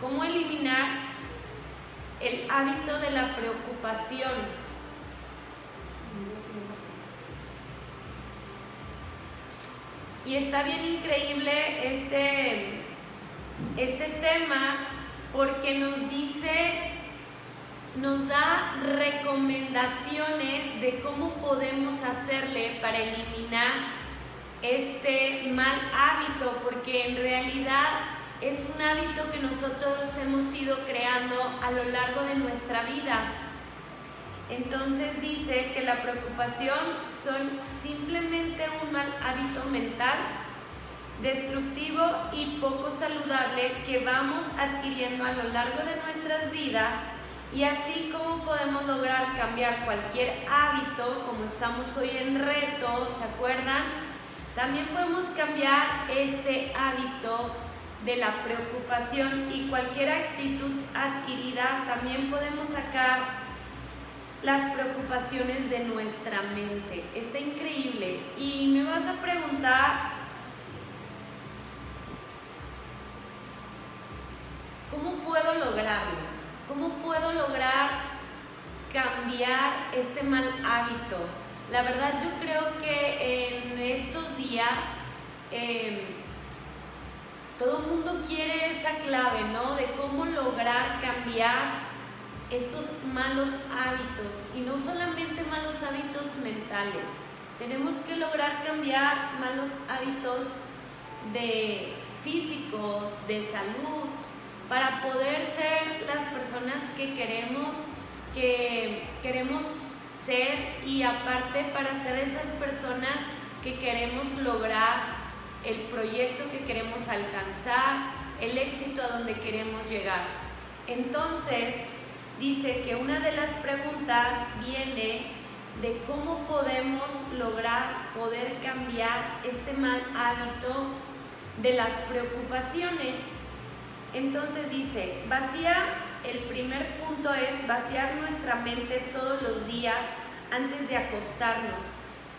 cómo eliminar el hábito de la preocupación. Y está bien increíble este, este tema porque nos dice, nos da recomendaciones de cómo podemos hacerle para eliminar este mal hábito, porque en realidad es un hábito que nosotros hemos ido creando a lo largo de nuestra vida. Entonces dice que la preocupación son simplemente un mal hábito mental, destructivo y poco saludable que vamos adquiriendo a lo largo de nuestras vidas y así como podemos lograr cambiar cualquier hábito, como estamos hoy en reto, ¿se acuerdan? También podemos cambiar este hábito de la preocupación y cualquier actitud adquirida, también podemos sacar las preocupaciones de nuestra mente. Está increíble. Y me vas a preguntar, ¿cómo puedo lograrlo? ¿Cómo puedo lograr cambiar este mal hábito? La verdad yo creo que en estos días em, todo el mundo quiere esa clave, ¿no? De cómo lograr cambiar estos malos hábitos y no solamente malos hábitos mentales. Tenemos que lograr cambiar malos hábitos de físicos, de salud, para poder ser las personas que queremos, que queremos ser y aparte para ser esas personas que queremos lograr el proyecto que queremos alcanzar, el éxito a donde queremos llegar. Entonces, dice que una de las preguntas viene de cómo podemos lograr poder cambiar este mal hábito de las preocupaciones. Entonces dice, vacía, el primer punto es vaciar nuestra mente todos los días antes de acostarnos.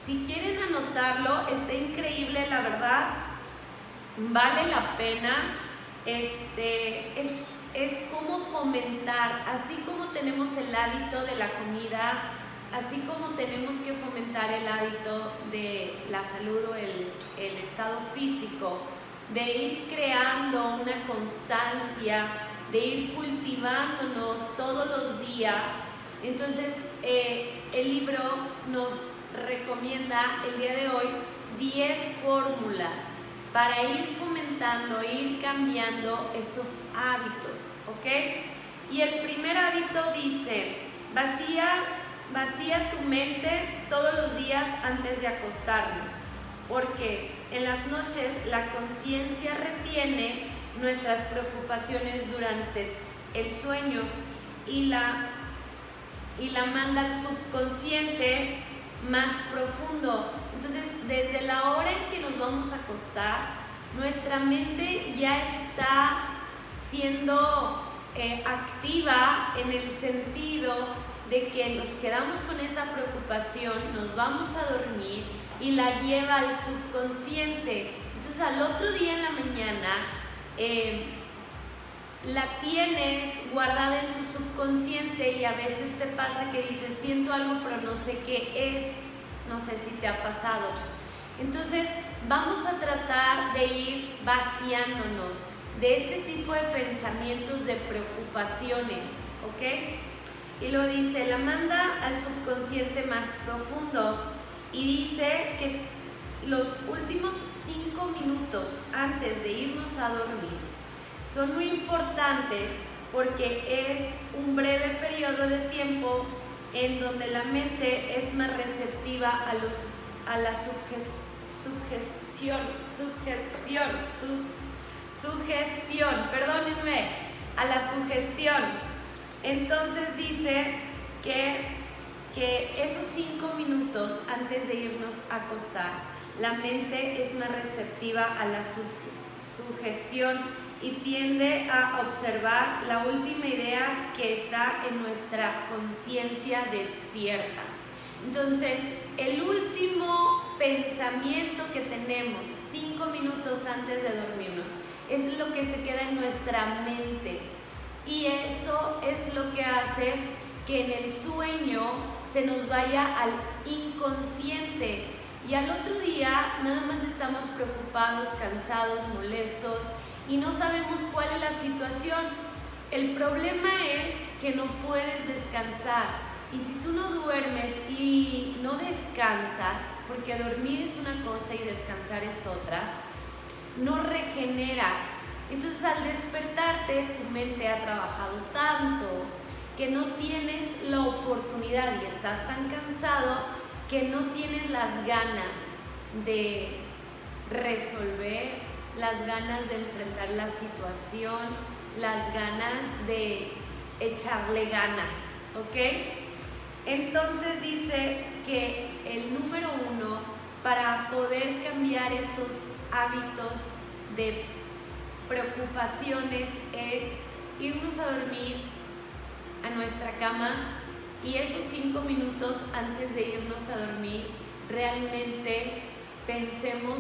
Si quieren anotarlo, está increíble, la verdad, vale la pena. Este, es es cómo fomentar, así como tenemos el hábito de la comida, así como tenemos que fomentar el hábito de la salud o el, estado físico, de ir creando una constancia, de ir cultivándonos todos los días. Entonces, eh, el libro nos recomienda el día de hoy 10 fórmulas para ir fomentando, ir cambiando estos hábitos, ¿ok? Y el primer hábito dice, vacía, vacía tu mente todos los días antes de acostarnos, porque en las noches la conciencia retiene nuestras preocupaciones durante el sueño y la, y la manda al subconsciente más profundo. Entonces, desde la hora en que nos vamos a acostar, nuestra mente ya está siendo eh, activa en el sentido de que nos quedamos con esa preocupación, nos vamos a dormir y la lleva al subconsciente. Entonces al otro día en la mañana eh, la tienes guardada en tu subconsciente y a veces te pasa que dices, siento algo pero no sé qué es, no sé si te ha pasado. Entonces vamos a tratar de ir vaciándonos de este tipo de pensamientos, de preocupaciones, ¿ok? Y lo dice, la manda al subconsciente más profundo y dice que los últimos cinco minutos antes de irnos a dormir son muy importantes porque es un breve periodo de tiempo en donde la mente es más receptiva a, los, a la sugestión, sugestión, sugestión, perdónenme, a la sugestión. Entonces dice que, que esos cinco minutos antes de irnos a acostar, la mente es más receptiva a la sugestión y tiende a observar la última idea que está en nuestra conciencia despierta. Entonces, el último pensamiento que tenemos cinco minutos antes de dormirnos es lo que se queda en nuestra mente. Y eso es lo que hace que en el sueño se nos vaya al inconsciente y al otro día nada más estamos preocupados, cansados, molestos y no sabemos cuál es la situación. El problema es que no puedes descansar. Y si tú no duermes y no descansas, porque dormir es una cosa y descansar es otra, no regeneras. Entonces al despertarte tu mente ha trabajado tanto que no tienes la oportunidad y estás tan cansado que no tienes las ganas de resolver, las ganas de enfrentar la situación, las ganas de echarle ganas, ¿ok? Entonces dice que el número uno para poder cambiar estos hábitos de preocupaciones es irnos a dormir a nuestra cama y esos cinco minutos antes de irnos a dormir realmente pensemos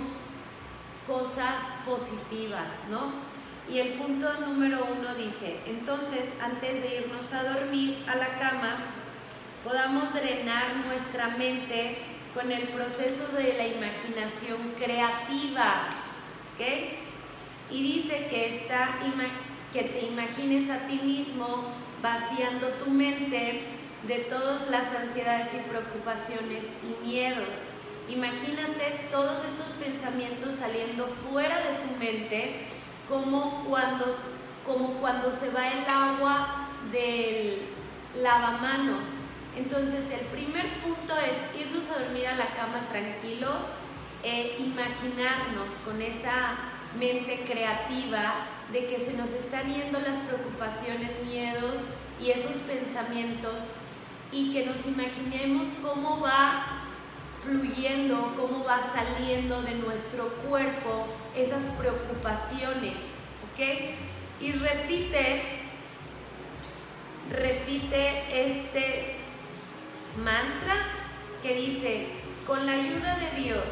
cosas positivas, ¿no? Y el punto número uno dice, entonces antes de irnos a dormir a la cama, podamos drenar nuestra mente con el proceso de la imaginación creativa, ¿ok? Y dice que, esta, que te imagines a ti mismo vaciando tu mente de todas las ansiedades y preocupaciones y miedos. Imagínate todos estos pensamientos saliendo fuera de tu mente como cuando, como cuando se va el agua del lavamanos. Entonces el primer punto es irnos a dormir a la cama tranquilos, e imaginarnos con esa mente creativa de que se nos están yendo las preocupaciones, miedos y esos pensamientos y que nos imaginemos cómo va fluyendo, cómo va saliendo de nuestro cuerpo esas preocupaciones, ¿ok? Y repite, repite este mantra que dice, con la ayuda de Dios,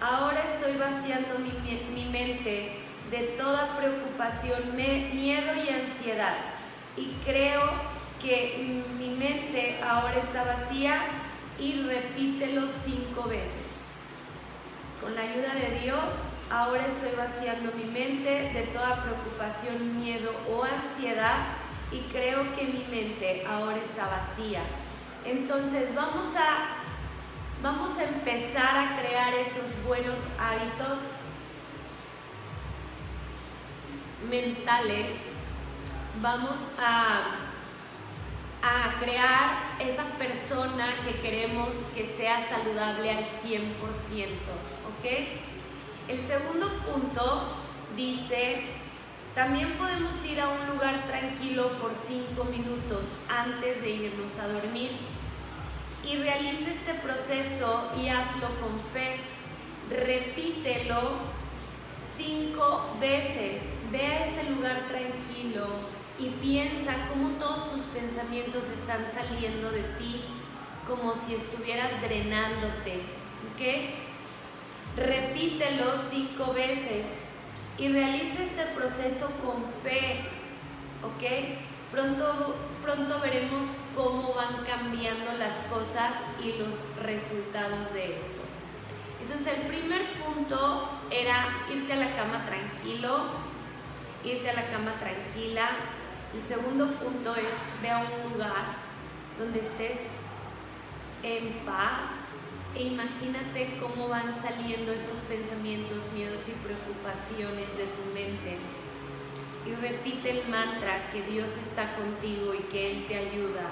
ahora estoy vaciando mi, mi mente de toda preocupación, miedo y ansiedad y creo que mi mente ahora está vacía y repítelo cinco veces. Con la ayuda de Dios, ahora estoy vaciando mi mente de toda preocupación, miedo o ansiedad y creo que mi mente ahora está vacía. Entonces vamos a, vamos a empezar a crear esos buenos hábitos mentales. Vamos a crear esa persona que queremos que sea saludable al 100%, ¿ok? El segundo punto dice, también podemos ir a un lugar tranquilo por 5 minutos antes de irnos a dormir y realiza este proceso y hazlo con fe. Repítelo cinco veces. Ve a ese lugar tranquilo y piensa cómo todos tus pensamientos están saliendo de ti, como si estuvieras drenándote. ¿Ok? Repítelo cinco veces y realiza este proceso con fe. ¿Ok? Pronto, pronto veremos cómo van cambiando las cosas y los resultados de esto. Entonces el primer punto era irte a la cama tranquilo, irte a la cama tranquila, el segundo punto es ve a un lugar donde estés en paz e imagínate cómo van saliendo esos pensamientos, miedos y preocupaciones de tu mente. Y repite el mantra que Dios está contigo y que Él te ayuda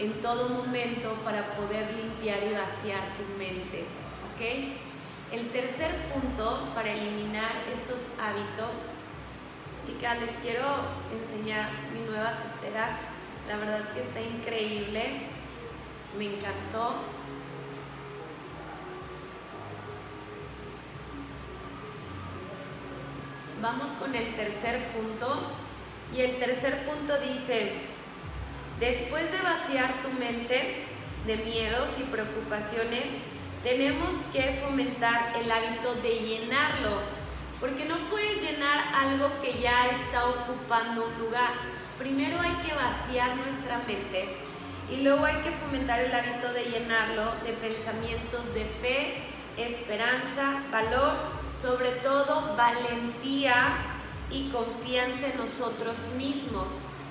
en todo momento para poder limpiar y vaciar tu mente. ¿Ok? El tercer punto para eliminar estos hábitos Chicas, les quiero enseñar mi nueva tetera. La verdad que está increíble. Me encantó. Vamos con el tercer punto. Y el tercer punto dice, después de vaciar tu mente de miedos y preocupaciones, tenemos que fomentar el hábito de llenarlo porque no puedes llenar algo que ya está ocupando un lugar. Primero hay que vaciar nuestra mente y luego hay que fomentar el hábito de llenarlo de pensamientos de fe, esperanza, valor, sobre todo valentía y confianza en nosotros mismos.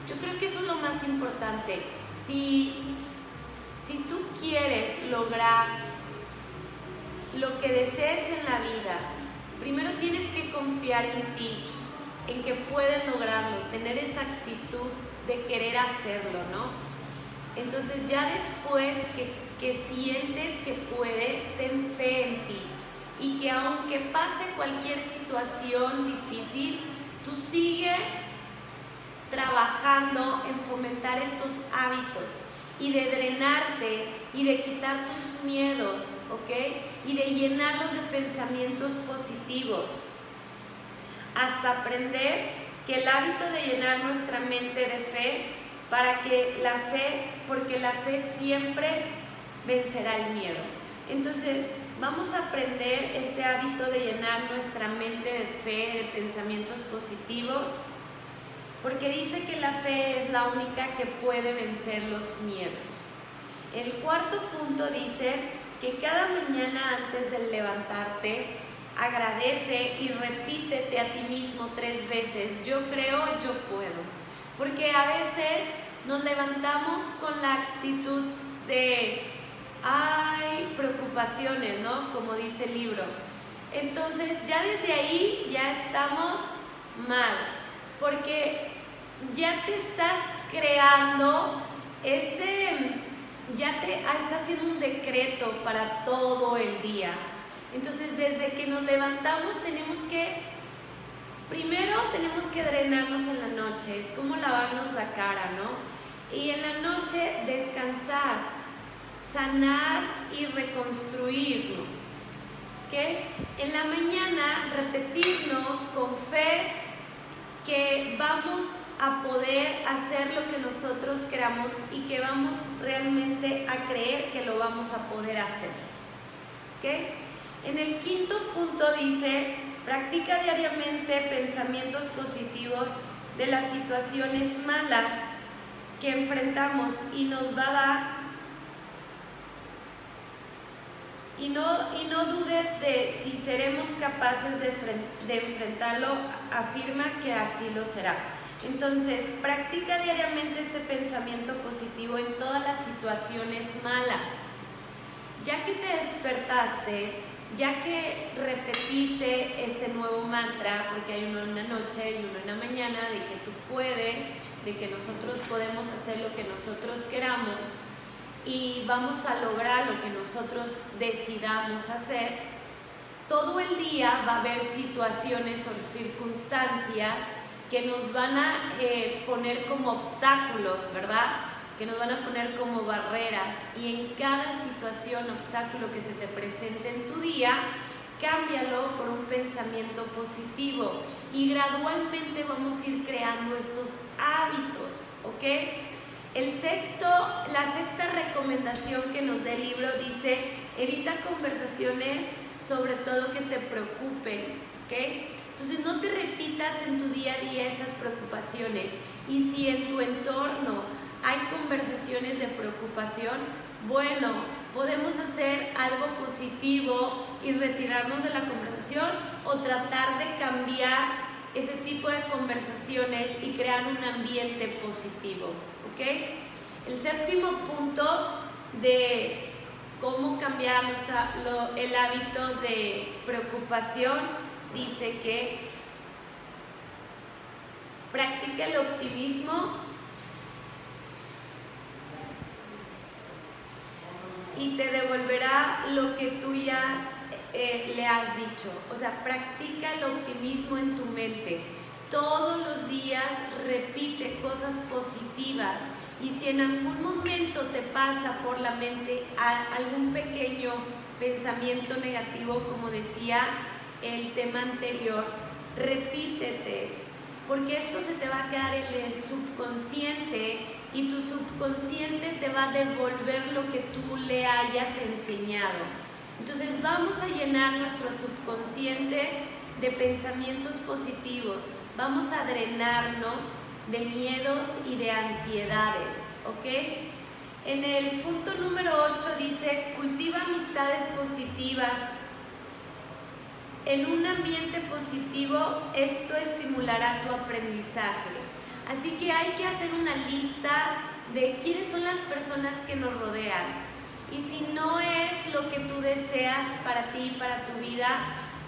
Yo creo que eso es lo más importante. Si, si tú quieres lograr lo que desees en la vida, primero tienes que confiar en ti, en que puedes lograrlo, tener esa actitud de querer hacerlo, ¿no? Entonces ya después que, sientes que puedes, ten fe en ti y que aunque pase cualquier situación difícil, tú sigues trabajando en fomentar estos hábitos y de drenarte y de quitar tus miedos, ¿ok? Y de llenarlos de pensamientos positivos hasta aprender que el hábito de llenar nuestra mente de fe para que la fe, porque la fe siempre vencerá el miedo. Entonces, vamos a aprender este hábito de llenar nuestra mente de fe, de pensamientos positivos, porque dice que la fe es la única que puede vencer los miedos. El cuarto punto dice que cada mañana antes de levantarte, agradece y repítete a ti mismo tres veces, yo creo, yo puedo. Porque a veces nos levantamos con la actitud de, hay preocupaciones, ¿no? Como dice el libro. Entonces ya desde ahí ya estamos mal, porque ya te estás creando ese, ya te está haciendo un decreto para todo el día. Entonces desde que nos levantamos tenemos que Primero tenemos que drenarnos en la noche, es como lavarnos la cara, ¿no? Y en la noche descansar, sanar y reconstruirnos. ¿Ok? En la mañana repetirnos con fe que vamos a poder hacer lo que nosotros queramos y que vamos realmente a creer que lo vamos a poder hacer. ¿Ok? En el quinto punto dice, Practica diariamente pensamientos positivos de las situaciones malas que enfrentamos y nos va a dar y no, y no dudes de si seremos capaces de, enfrentarlo, afirma que así lo será. Entonces, practica diariamente este pensamiento positivo en todas las situaciones malas. Ya que te despertaste, ya que repetiste este nuevo mantra, porque hay uno en la noche y uno en la mañana, de que tú puedes, de que nosotros podemos hacer lo que nosotros queramos y vamos a lograr lo que nosotros decidamos hacer, todo el día va a haber situaciones o circunstancias que nos van a eh, poner como obstáculos, ¿verdad? que nos van a poner como barreras y en cada situación, obstáculo que se te presente en tu día, cámbialo por un pensamiento positivo y gradualmente vamos a ir creando estos hábitos, ¿ok? El sexto, la sexta recomendación que nos da el libro dice, evita conversaciones sobre todo que te preocupen, ¿ok? Entonces no te repitas en tu día a día estas preocupaciones y si en tu entorno hay conversaciones de preocupación, bueno, podemos hacer algo positivo y retirarnos de la conversación o tratar de cambiar ese tipo de conversaciones y crear un ambiente positivo, ¿ok? El séptimo punto de cómo cambiar el hábito de preocupación dice que practica el optimismo y te devolverá lo que tú ya eh, le has dicho. O sea, practica el optimismo en tu mente. Todos los días repite cosas positivas y si en algún momento te pasa por la mente algún pequeño pensamiento negativo, como decía el tema anterior, repítete, porque esto se te va a quedar en el subconsciente y tu subconsciente te va a devolver lo que tú le hayas enseñado. Entonces vamos a llenar nuestro subconsciente de pensamientos positivos. Vamos a drenarnos de miedos y de ansiedades, ¿ok? En el punto número 8 dice, cultiva amistades positivas. En un ambiente positivo esto estimulará tu aprendizaje. Así que hay que hacer una lista de quiénes son las personas que nos rodean. Y si no es lo que tú deseas para ti, para tu vida,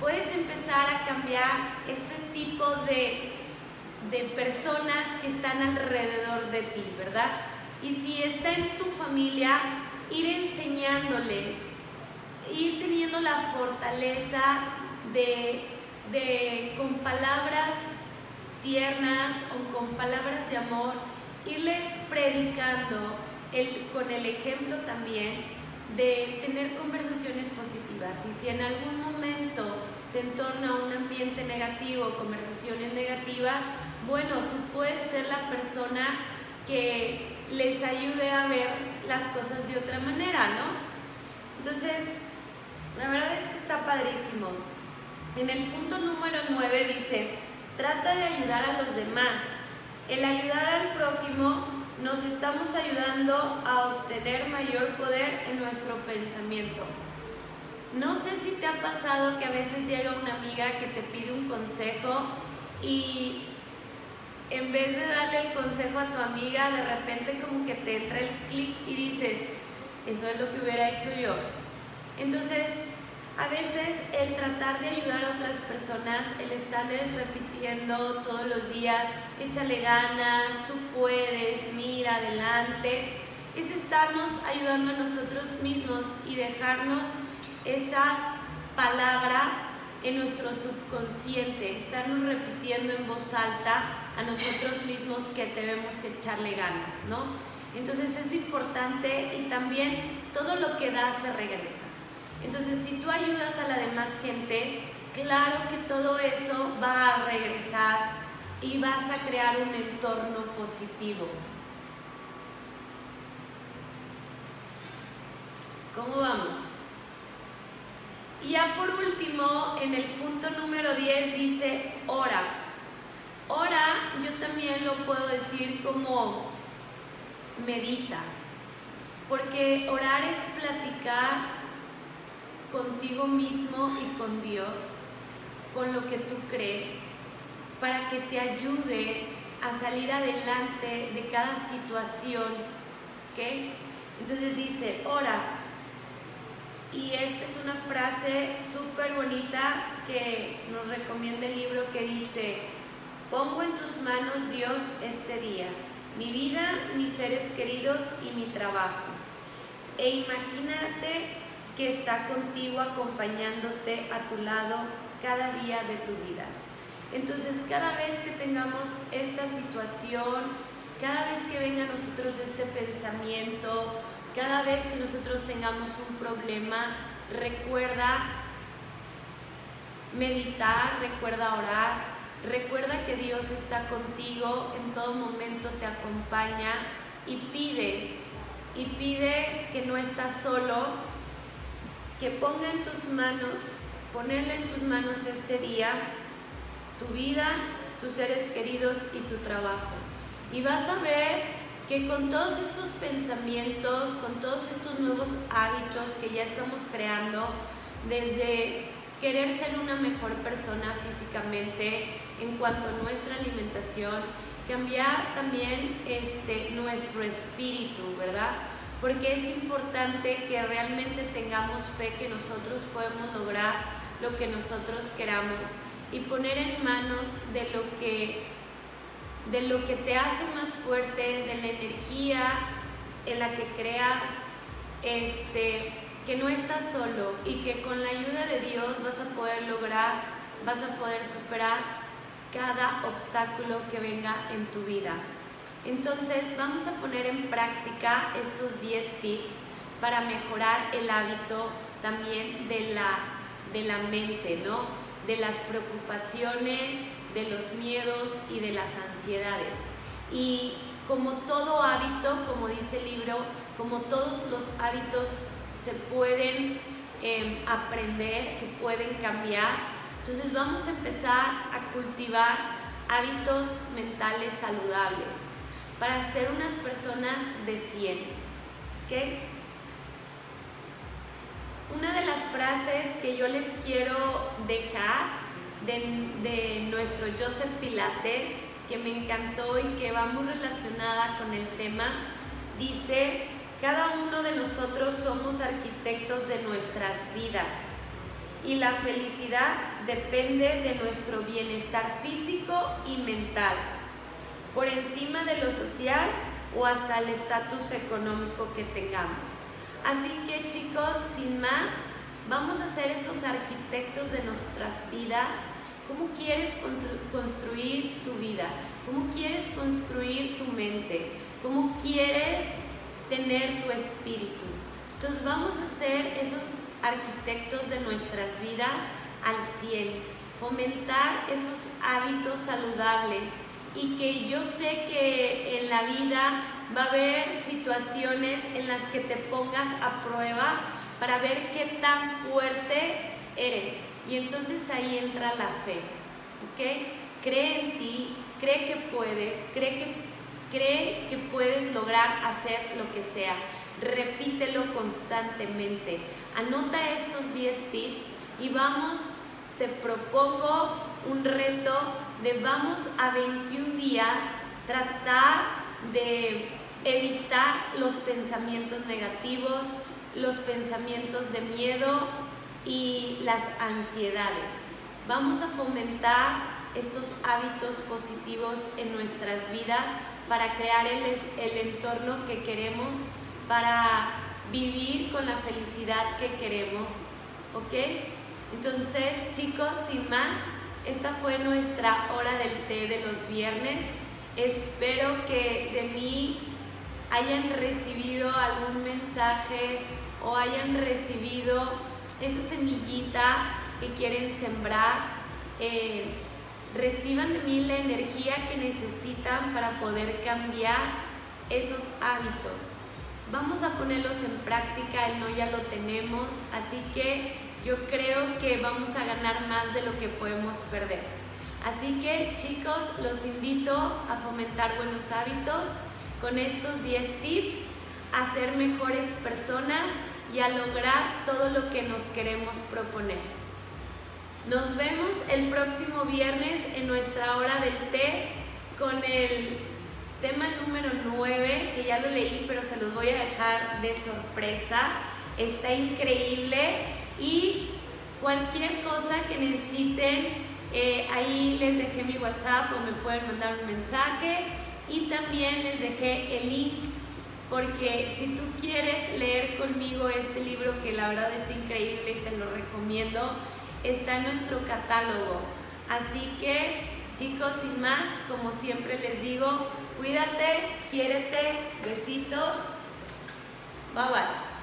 puedes empezar a cambiar ese tipo de, de personas que están alrededor de ti, ¿verdad? Y si está en tu familia, ir enseñándoles, ir teniendo la fortaleza de, de con palabras tiernas o con palabras de amor, irles predicando el, con el ejemplo también de tener conversaciones positivas. Y si en algún momento se entorna un ambiente negativo, conversaciones negativas, bueno, tú puedes ser la persona que les ayude a ver las cosas de otra manera, ¿no? Entonces, la verdad es que está padrísimo. En el punto número 9 dice, trata de ayudar a los demás. El ayudar al prójimo nos estamos ayudando a obtener mayor poder en nuestro pensamiento. No sé si te ha pasado que a veces llega una amiga que te pide un consejo y en vez de darle el consejo a tu amiga, de repente como que te entra el clic y dices, eso es lo que hubiera hecho yo. Entonces, a veces el tratar de ayudar a otras personas, el estarles repitiendo todos los días, échale ganas, tú puedes, mira adelante, es estarnos ayudando a nosotros mismos y dejarnos esas palabras en nuestro subconsciente, estarnos repitiendo en voz alta a nosotros mismos que debemos que echarle ganas, ¿no? Entonces es importante y también todo lo que da se regresa. Entonces, si tú ayudas a la demás gente, claro que todo eso va a regresar y vas a crear un entorno positivo. ¿Cómo vamos? Y ya por último, en el punto número 10 dice, ora. Ora, yo también lo puedo decir como medita, porque orar es platicar contigo mismo y con Dios, con lo que tú crees, para que te ayude a salir adelante de cada situación. ¿Ok? Entonces dice, ora. Y esta es una frase súper bonita que nos recomienda el libro que dice, pongo en tus manos Dios este día, mi vida, mis seres queridos y mi trabajo. E imagínate que está contigo acompañándote a tu lado cada día de tu vida. Entonces, cada vez que tengamos esta situación, cada vez que venga a nosotros este pensamiento, cada vez que nosotros tengamos un problema, recuerda meditar, recuerda orar, recuerda que Dios está contigo, en todo momento te acompaña y pide, y pide que no estás solo, que ponga en tus manos, ponerle en tus manos este día tu vida, tus seres queridos y tu trabajo. Y vas a ver que con todos estos pensamientos, con todos estos nuevos hábitos que ya estamos creando, desde querer ser una mejor persona físicamente en cuanto a nuestra alimentación, cambiar también este, nuestro espíritu, ¿verdad? Porque es importante que realmente tengamos fe que nosotros podemos lograr lo que nosotros queramos y poner en manos de lo que de lo que te hace más fuerte, de la energía en la que creas este que no estás solo y que con la ayuda de Dios vas a poder lograr, vas a poder superar cada obstáculo que venga en tu vida. Entonces vamos a poner en práctica estos 10 tips para mejorar el hábito también de la, de la mente, ¿no? De las preocupaciones, de los miedos y de las ansiedades. Y como todo hábito, como dice el libro, como todos los hábitos se pueden em, aprender, se pueden cambiar, Entonces vamos a empezar a cultivar hábitos mentales saludables para ser unas personas de 100. ¿Ok? Una de las frases que yo les quiero dejar de, de nuestro Joseph Pilates, que me encantó y que va muy relacionada con el tema, dice, cada uno de nosotros somos arquitectos de nuestras vidas y la felicidad depende de nuestro bienestar físico y mental, por encima de lo social o hasta el estatus económico que tengamos. Así que chicos, sin más, vamos a ser esos arquitectos de nuestras vidas. ¿Cómo quieres construir tu vida? ¿Cómo quieres construir tu mente? ¿Cómo quieres tener tu espíritu? Entonces vamos a ser esos arquitectos de nuestras vidas al 100, fomentar esos hábitos saludables y que yo sé que en la vida va a haber situaciones en las que te pongas a prueba para ver qué tan fuerte eres. Y entonces ahí entra la fe, ¿ok? Cree en ti, cree que puedes, cree que, cree que puedes lograr hacer lo que sea. Repítelo constantemente. Anota estos 10 tips y vamos, te propongo un reto de vamos a 21 días tratar de evitar los pensamientos negativos, los pensamientos de miedo y las ansiedades. Vamos a fomentar estos hábitos positivos en nuestras vidas para crear el, el entorno que queremos, para vivir con la felicidad que queremos, ¿ok? Entonces, chicos, sin más, esta fue nuestra hora del té de los viernes. Espero que de mí hayan recibido algún mensaje o hayan recibido esa semillita que quieren sembrar. Eh, reciban de mí la energía que necesitan para poder cambiar esos hábitos vamos a ponerlos en práctica, el no ya lo tenemos, así que yo creo que vamos a ganar más de lo que podemos perder. Así que chicos, los invito a fomentar buenos hábitos con estos 10 tips, a ser mejores personas y a lograr todo lo que nos queremos proponer. Nos vemos el próximo viernes en nuestra hora del té con el tema número 9, que ya lo leí, pero se los voy a dejar de sorpresa. Está increíble y cualquier cosa que necesiten, eh, ahí les dejé mi WhatsApp o me pueden mandar un mensaje y también les dejé el link porque si tú quieres leer conmigo este libro que la verdad está increíble y te lo recomiendo, está en nuestro catálogo. Así que chicos, sin más, como siempre les digo, Cuídate, quiérete, besitos. Bye bye.